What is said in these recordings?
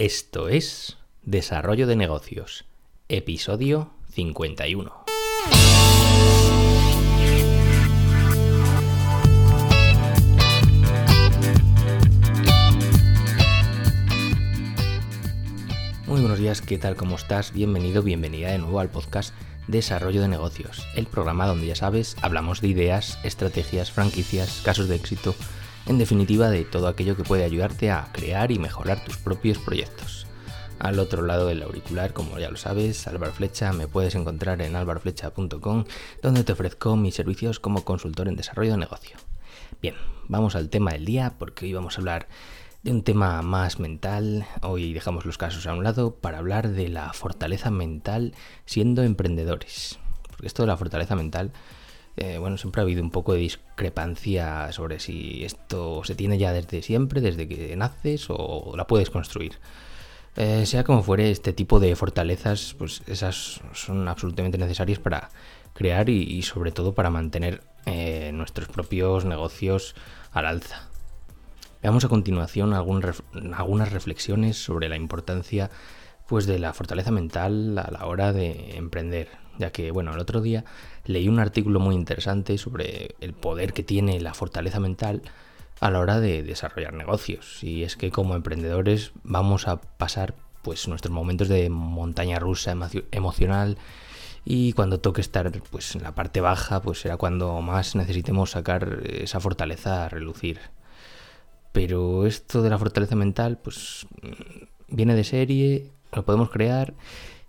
Esto es Desarrollo de Negocios, episodio 51. Muy buenos días, ¿qué tal? ¿Cómo estás? Bienvenido, bienvenida de nuevo al podcast Desarrollo de Negocios, el programa donde ya sabes, hablamos de ideas, estrategias, franquicias, casos de éxito, en definitiva de todo aquello que puede ayudarte a crear y mejorar tus propios proyectos. Al otro lado del auricular, como ya lo sabes, Álvaro Flecha, me puedes encontrar en álvaroflecha.com, donde te ofrezco mis servicios como consultor en desarrollo de negocio. Bien, vamos al tema del día, porque hoy vamos a hablar de un tema más mental. Hoy dejamos los casos a un lado para hablar de la fortaleza mental siendo emprendedores. Porque esto de la fortaleza mental, eh, bueno, siempre ha habido un poco de discrepancia sobre si esto se tiene ya desde siempre, desde que naces o la puedes construir. Eh, sea como fuere, este tipo de fortalezas, pues esas son absolutamente necesarias para crear y, sobre todo para mantener eh, nuestros propios negocios al alza. Veamos a continuación algunas reflexiones sobre la importancia pues, de la fortaleza mental a la hora de emprender, ya que bueno, el otro día leí un artículo muy interesante sobre el poder que tiene la fortaleza mental a la hora de desarrollar negocios. Y es que como emprendedores vamos a pasar pues nuestros momentos de montaña rusa emocional y cuando toque estar pues en la parte baja pues será cuando más necesitemos sacar esa fortaleza a relucir. Pero esto de la fortaleza mental pues viene de serie, lo podemos crear.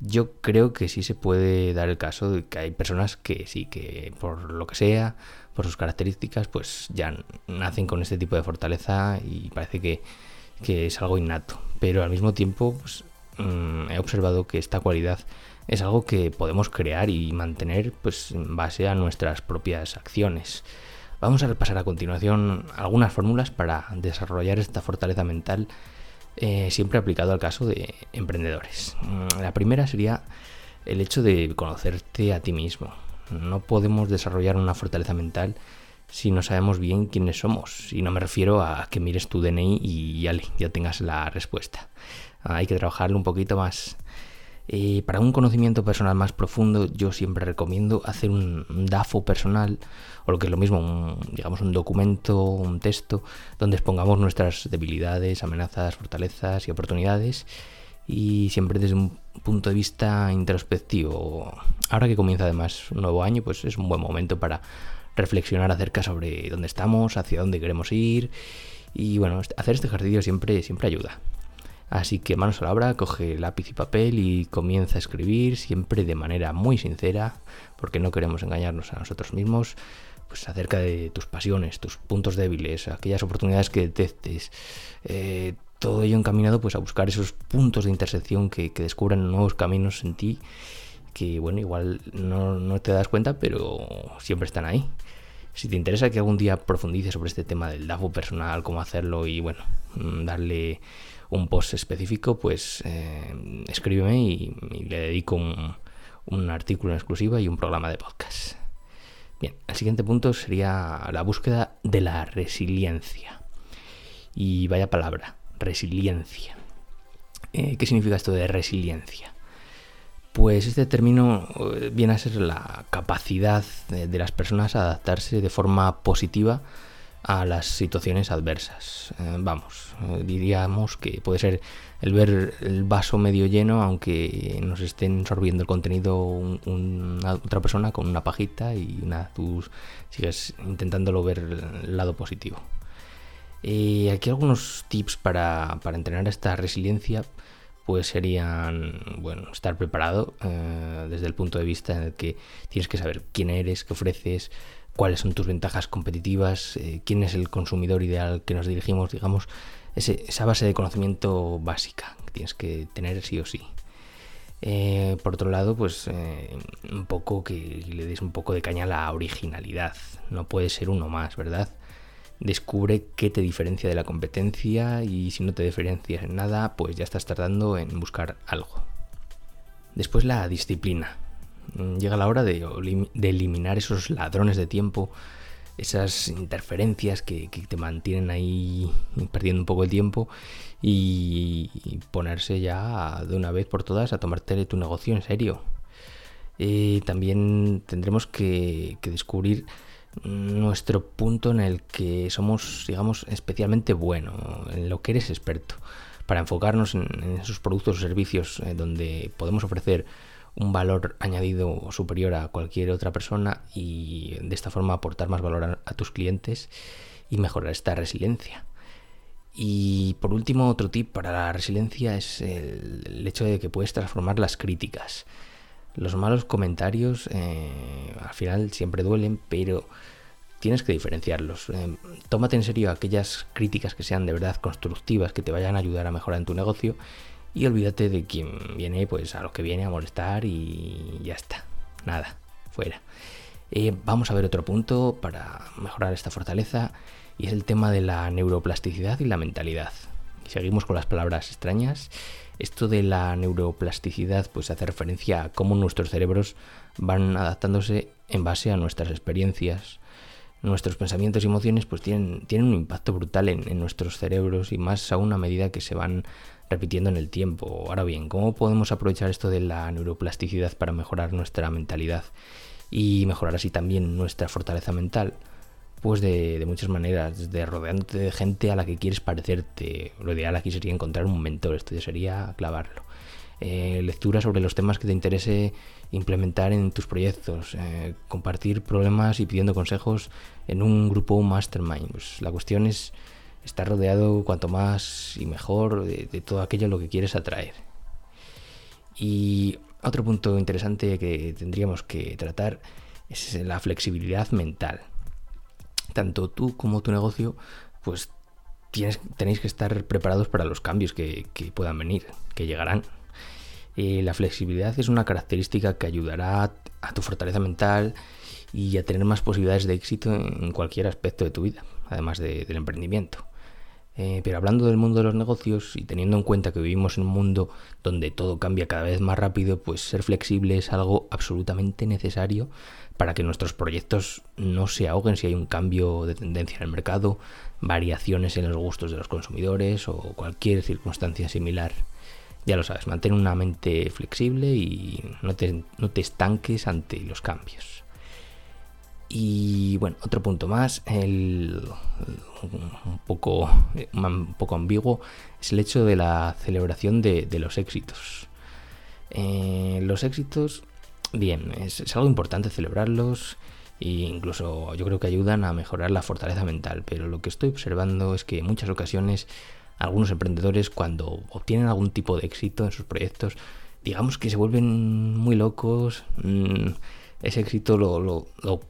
Yo creo que sí se puede dar el caso de que hay personas que sí, que por lo que sea, por sus características, pues ya nacen con este tipo de fortaleza y parece que, es algo innato. Pero al mismo tiempo, pues, mm, he observado que esta cualidad es algo que podemos crear y mantener pues, en base a nuestras propias acciones. Vamos a repasar a continuación algunas fórmulas para desarrollar esta fortaleza mental, eh, siempre aplicado al caso de emprendedores. Mm, la primera sería el hecho de conocerte a ti mismo. No podemos desarrollar una fortaleza mental si no sabemos bien quiénes somos. Y no me refiero a que mires tu DNI y ya tengas la respuesta. Hay que trabajarlo un poquito más. Eh, para un conocimiento personal más profundo, yo siempre recomiendo hacer un, DAFO personal, o lo que es lo mismo, digamos un documento, un texto, donde expongamos nuestras debilidades, amenazas, fortalezas y oportunidades y siempre desde un punto de vista introspectivo. Ahora que comienza además un nuevo año, pues es un buen momento para reflexionar acerca sobre dónde estamos, hacia dónde queremos ir y bueno, hacer este ejercicio siempre, siempre ayuda. Así que manos a la obra, coge lápiz y papel y comienza a escribir siempre de manera muy sincera, porque no queremos engañarnos a nosotros mismos, pues acerca de tus pasiones, tus puntos débiles, aquellas oportunidades que detectes, eh, todo ello encaminado pues a buscar esos puntos de intersección que, descubran nuevos caminos en ti que bueno igual no, te das cuenta pero siempre están ahí si te interesa que algún día profundice sobre este tema del DAFO personal cómo hacerlo y bueno mm, darle un post específico pues eh, escríbeme y, le dedico un, artículo en exclusiva y un programa de podcast bien el siguiente punto sería la búsqueda de la resiliencia y vaya palabra resiliencia. Eh, ¿Qué significa esto de resiliencia? Pues este término eh, viene a ser la capacidad de, las personas a adaptarse de forma positiva a las situaciones adversas. Eh, vamos, diríamos que puede ser el ver el vaso medio lleno, aunque nos estén sorbiendo el contenido otra persona con una pajita y nada, tú sigues intentándolo ver el lado positivo. Y aquí algunos tips para, entrenar esta resiliencia pues serían, bueno, estar preparado eh, desde el punto de vista en el que tienes que saber quién eres, qué ofreces, cuáles son tus ventajas competitivas, eh, quién es el consumidor ideal que nos dirigimos, digamos, esa base de conocimiento básica que tienes que tener sí o sí. Eh, por otro lado, pues un poco que le des un poco de caña a la originalidad. No puede ser uno más, ¿verdad? Descubre qué te diferencia de la competencia y si no te diferencias en nada, pues ya estás tardando en buscar algo. Después la disciplina. Mm, llega la hora de, eliminar esos ladrones de tiempo esas interferencias que, te mantienen ahí perdiendo un poco el tiempo y, ponerse ya de una vez por todas a tomarte tu negocio en serio. Eh, también tendremos que, descubrir nuestro punto en el que somos, digamos, especialmente buenos, en lo que eres experto, para enfocarnos en, esos productos o servicios eh, donde podemos ofrecer un valor añadido superior a cualquier otra persona y de esta forma aportar más valor a, tus clientes y mejorar esta resiliencia. Y por último, otro tip para la resiliencia es el, hecho de que puedes transformar las críticas. Los malos comentarios eh, al final siempre duelen, pero tienes que diferenciarlos. Eh, tómate en serio aquellas críticas que sean de verdad constructivas, que te vayan a ayudar a mejorar en tu negocio y olvídate de quien viene pues a lo que viene a molestar y ya está. Nada, fuera. Eh, vamos a ver otro punto para mejorar esta fortaleza y es el tema de la neuroplasticidad y la mentalidad. Seguimos con las palabras extrañas. Esto de la neuroplasticidad pues hace referencia a cómo nuestros cerebros van adaptándose en base a nuestras experiencias. Nuestros pensamientos y emociones pues tienen, tienen un impacto brutal en, en nuestros cerebros y más aún a medida que se van repitiendo en el tiempo. Ahora bien, ¿cómo podemos aprovechar esto de la neuroplasticidad para mejorar nuestra mentalidad y mejorar así también nuestra fortaleza mental? Pues de, muchas maneras, desde rodeándote de gente a la que quieres parecerte. Lo ideal aquí sería encontrar un mentor, esto ya sería clavarlo. Eh, lectura sobre los temas que te interese implementar en tus proyectos, eh, compartir problemas y pidiendo consejos en un grupo mastermind. Pues la cuestión es estar rodeado cuanto más y mejor de, todo aquello lo que quieres atraer. Y otro punto interesante que tendríamos que tratar es la flexibilidad mental. Tanto tú como tu negocio, pues tienes, tenéis que estar preparados para los cambios que, puedan venir, que llegarán. Eh, la flexibilidad es una característica que ayudará a tu fortaleza mental y a tener más posibilidades de éxito en cualquier aspecto de tu vida, además del emprendimiento. Eh, pero hablando del mundo de los negocios y teniendo en cuenta que vivimos en un mundo donde todo cambia cada vez más rápido, pues ser flexible es algo absolutamente necesario para que nuestros proyectos no se ahoguen si hay un cambio de tendencia en el mercado, variaciones en los gustos de los consumidores o cualquier circunstancia similar. Ya lo sabes, mantén una mente flexible y no te estanques ante los cambios. Y bueno, otro punto más, el, un, poco, un poco ambiguo, es el hecho de la celebración de, los éxitos. Eh, los éxitos, bien, es, algo importante celebrarlos e incluso yo creo que ayudan a mejorar la fortaleza mental, pero lo que estoy observando es que en muchas ocasiones algunos emprendedores cuando obtienen algún tipo de éxito en sus proyectos, digamos que se vuelven muy locos. Mmm, ese éxito lo,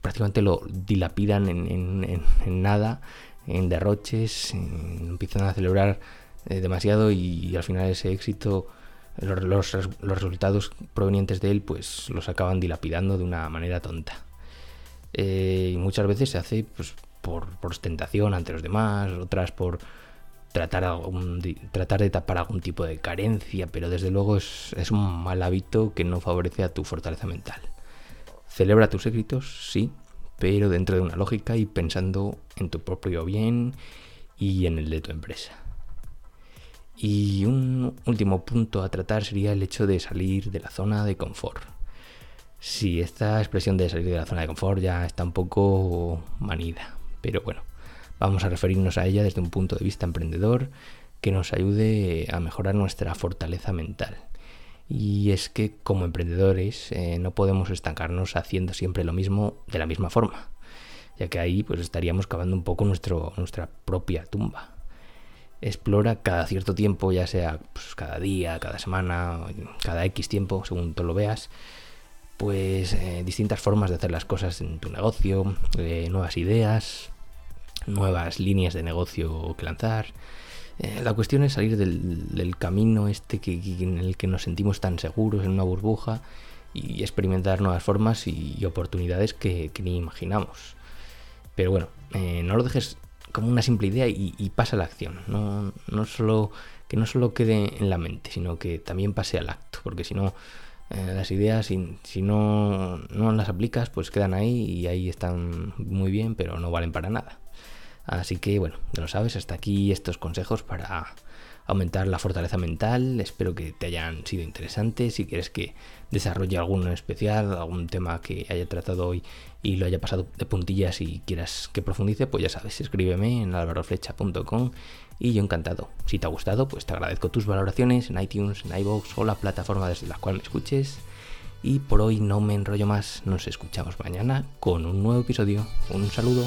prácticamente lo dilapidan en, nada, en derroches, empiezan a celebrar eh, demasiado y, al final ese éxito, los, resultados provenientes de él, pues los acaban dilapidando de una manera tonta. Eh, y muchas veces se hace pues, por, ostentación ante los demás, otras por tratar, algún, tratar de tapar algún tipo de carencia, pero desde luego es un mal hábito que no favorece a tu fortaleza mental. Celebra tus éxitos, sí, pero dentro de una lógica y pensando en tu propio bien y en el de tu empresa. Y un último punto a tratar sería el hecho de salir de la zona de confort. Sí, esta expresión de salir de la zona de confort ya está un poco manida, pero bueno, vamos a referirnos a ella desde un punto de vista emprendedor que nos ayude a mejorar nuestra fortaleza mental. Y es que como emprendedores eh, no podemos estancarnos haciendo siempre lo mismo de la misma forma, ya que ahí pues estaríamos cavando un poco nuestra propia tumba. Explora cada cierto tiempo, ya sea pues, cada día, cada semana, cada X tiempo, según tú lo veas, pues eh, distintas formas de hacer las cosas en tu negocio, eh, nuevas ideas, nuevas líneas de negocio que lanzar, eh, la cuestión es salir del, camino este que, en el que nos sentimos tan seguros en una burbuja y experimentar nuevas formas y, oportunidades que, ni imaginamos. Pero bueno, eh, no lo dejes como una simple idea y, pasa a la acción. No, solo, que no solo quede en la mente, sino que también pase al acto, porque si no, Eh, las ideas, si, si no, no las aplicas, pues quedan ahí y ahí están muy bien, pero no valen para nada. Así que bueno, ya lo sabes, hasta aquí estos consejos para aumentar la fortaleza mental. Espero que te hayan sido interesantes. Si quieres que desarrolle alguno en especial, algún tema que haya tratado hoy y lo haya pasado de puntillas y quieras que profundice, pues ya sabes, escríbeme en alvaroflecha.com y yo encantado. Si te ha gustado, pues te agradezco tus valoraciones en iTunes, en iVoox o la plataforma desde la cual me escuches. Y por hoy no me enrollo más, nos escuchamos mañana con un nuevo episodio. Un saludo.